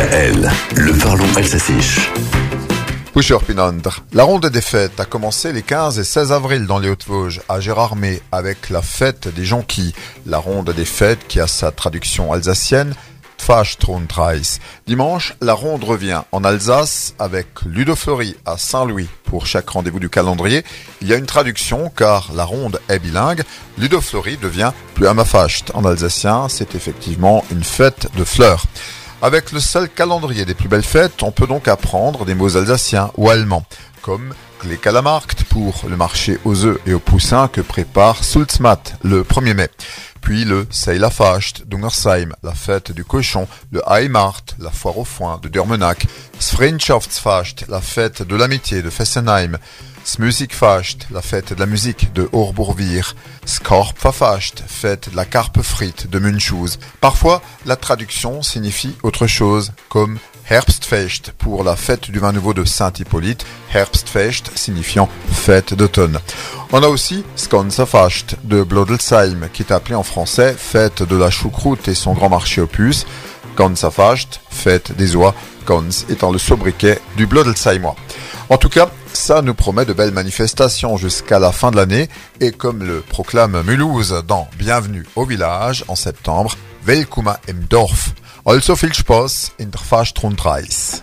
DKL, le parlons alsacisch. La ronde des fêtes a commencé les 15 et 16 avril dans les Hautes-Vosges, à Gérardmer, avec la fête des jonquilles. La ronde des fêtes qui a sa traduction alsacienne. Dimanche, la ronde revient en Alsace avec Ludofleury à Saint-Louis. Pour chaque rendez-vous du calendrier, il y a une traduction car la ronde est bilingue. Ludofleury devient plus Amafacht. En alsacien, c'est effectivement une fête de fleurs. Avec le seul calendrier des plus belles fêtes, on peut donc apprendre des mots alsaciens ou allemands, comme les Kalamarkt pour le marché aux œufs et aux poussins que prépare Sulzmat le 1er mai. Puis le Seilafacht d'Ungersheim, la fête du cochon, le Heimart, la foire au foin de Durmenach, Sfreinschaftsfacht, la fête de l'amitié de Fessenheim, Smusikfacht, la fête de la musique de Horbourvir, Skorpfafacht, fête de la carpe frite de Munchouz. Parfois, la traduction signifie autre chose, comme Herbstfest pour la fête du vin nouveau de Saint-Hippolyte, Herbstfest signifiant fête d'automne. On a aussi Skonsafacht de Blodelsheim qui est appelé en français fête de la choucroute et son grand marché opus. Gansafacht, fête des oies, Gans étant le sobriquet du Blodelsheimer. En tout cas, ça nous promet de belles manifestations jusqu'à la fin de l'année et comme le proclame Mulhouse dans Bienvenue au village en septembre, Welkuma im Dorf. Also viel Spaß in der.